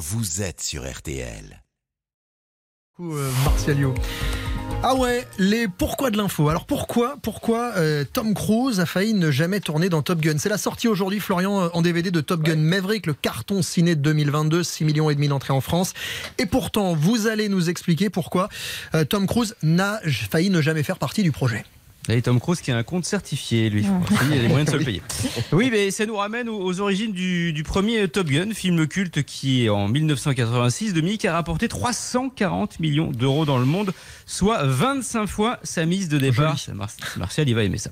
vous êtes sur RTL. Euh, Martialio. Ah ouais, les pourquoi de l'info. Alors pourquoi, pourquoi euh, Tom Cruise a failli ne jamais tourner dans Top Gun? C'est la sortie aujourd'hui, Florian, euh, en DVD de Top Gun Maverick, le carton ciné de 2022, 6 millions et demi d'entrées en France. Et pourtant, vous allez nous expliquer pourquoi euh, Tom Cruise n'a failli ne jamais faire partie du projet. Et Tom Cruise qui a un compte certifié, lui. Il a les moyens de se le payer. Oui, mais ça nous ramène aux, origines du, du premier Top Gun, film culte qui, en 1986, Dominique a rapporté 340 millions d'euros dans le monde, soit 25 fois sa mise de départ. Mar- Martial, il va aimer ça.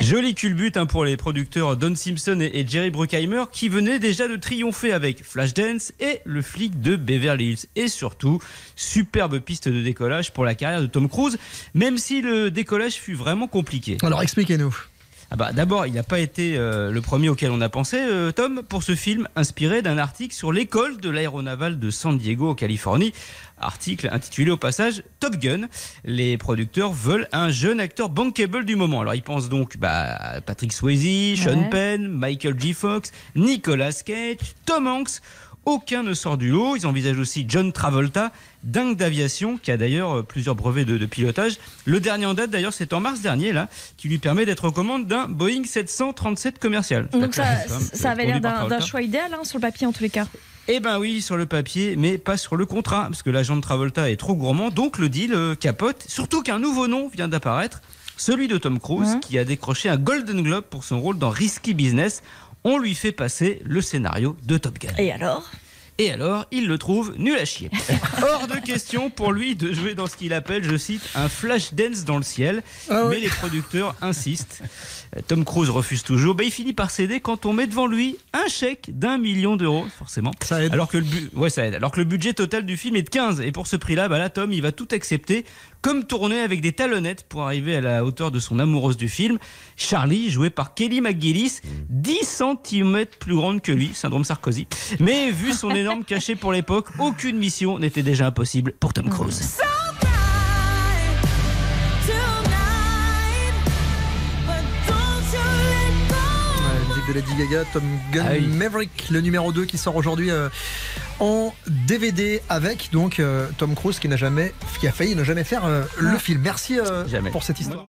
Joli culbut hein, pour les producteurs Don Simpson et, et Jerry Bruckheimer qui venaient déjà de triompher avec Flashdance et le flic de Beverly Hills. Et surtout, superbe piste de décollage pour la carrière de Tom Cruise, même si le décollage fut vraiment compliqué. Alors expliquez-nous. Ah bah, D'abord, il n'a pas été euh, le premier auquel on a pensé, euh, Tom, pour ce film inspiré d'un article sur l'école de l'aéronaval de San Diego, en Californie. Article intitulé au passage Top Gun. Les producteurs veulent un jeune acteur bankable du moment. Alors ils pensent donc bah, à Patrick Swayze, Sean Ouais. Penn, Michael J. Fox, Nicolas Cage, Tom Hanks. Aucun ne sort du lot. Ils envisagent aussi John Travolta, dingue d'aviation, qui a d'ailleurs euh, plusieurs brevets de, de pilotage. Le dernier en date, d'ailleurs, c'est en mars dernier, là, qui lui permet d'être aux commandes d'un Boeing 737 commercial. Donc ça, avait l'air d'un choix idéal hein, sur le papier en tous les cas. Eh ben oui, sur le papier, mais pas sur le contrat, parce que l'agent de Travolta est trop gourmand, donc le deal euh, capote. Surtout qu'un nouveau nom vient d'apparaître, celui de Tom Cruise, qui a décroché un Golden Globe pour son rôle dans Risky Business. On lui fait passer le scénario de Top Gun. Et alors? Et alors, il le trouve nul à chier. Hors de question pour lui de jouer dans ce qu'il appelle, je cite, un flash dance dans le ciel. Ah oui. Mais les producteurs insistent. Tom Cruise refuse toujours. Ben, il finit par céder quand on met devant lui un chèque d'un million d'euros, forcément. Ça aide. Alors que, le bu- ouais, ça aide. Alors que le budget total du film est de 15. Et pour ce prix-là, bah là, Tom, il va tout accepter, comme tourner avec des talonnettes pour arriver à la hauteur de son amoureuse du film. Charlie, joué par Kelly McGillis, 10 cm plus grande que lui, syndrome Sarkozy. Mais vu son énorme cachet pour l'époque, aucune mission n'était déjà impossible pour Tom Cruise. De Lady Gaga, Tom Gun Ah oui. Maverick, le numéro 2 qui sort aujourd'hui euh, en DVD avec donc euh, Tom Cruise qui n'a jamais, qui a failli ne jamais faire euh, le film. Merci Jamais. pour cette histoire.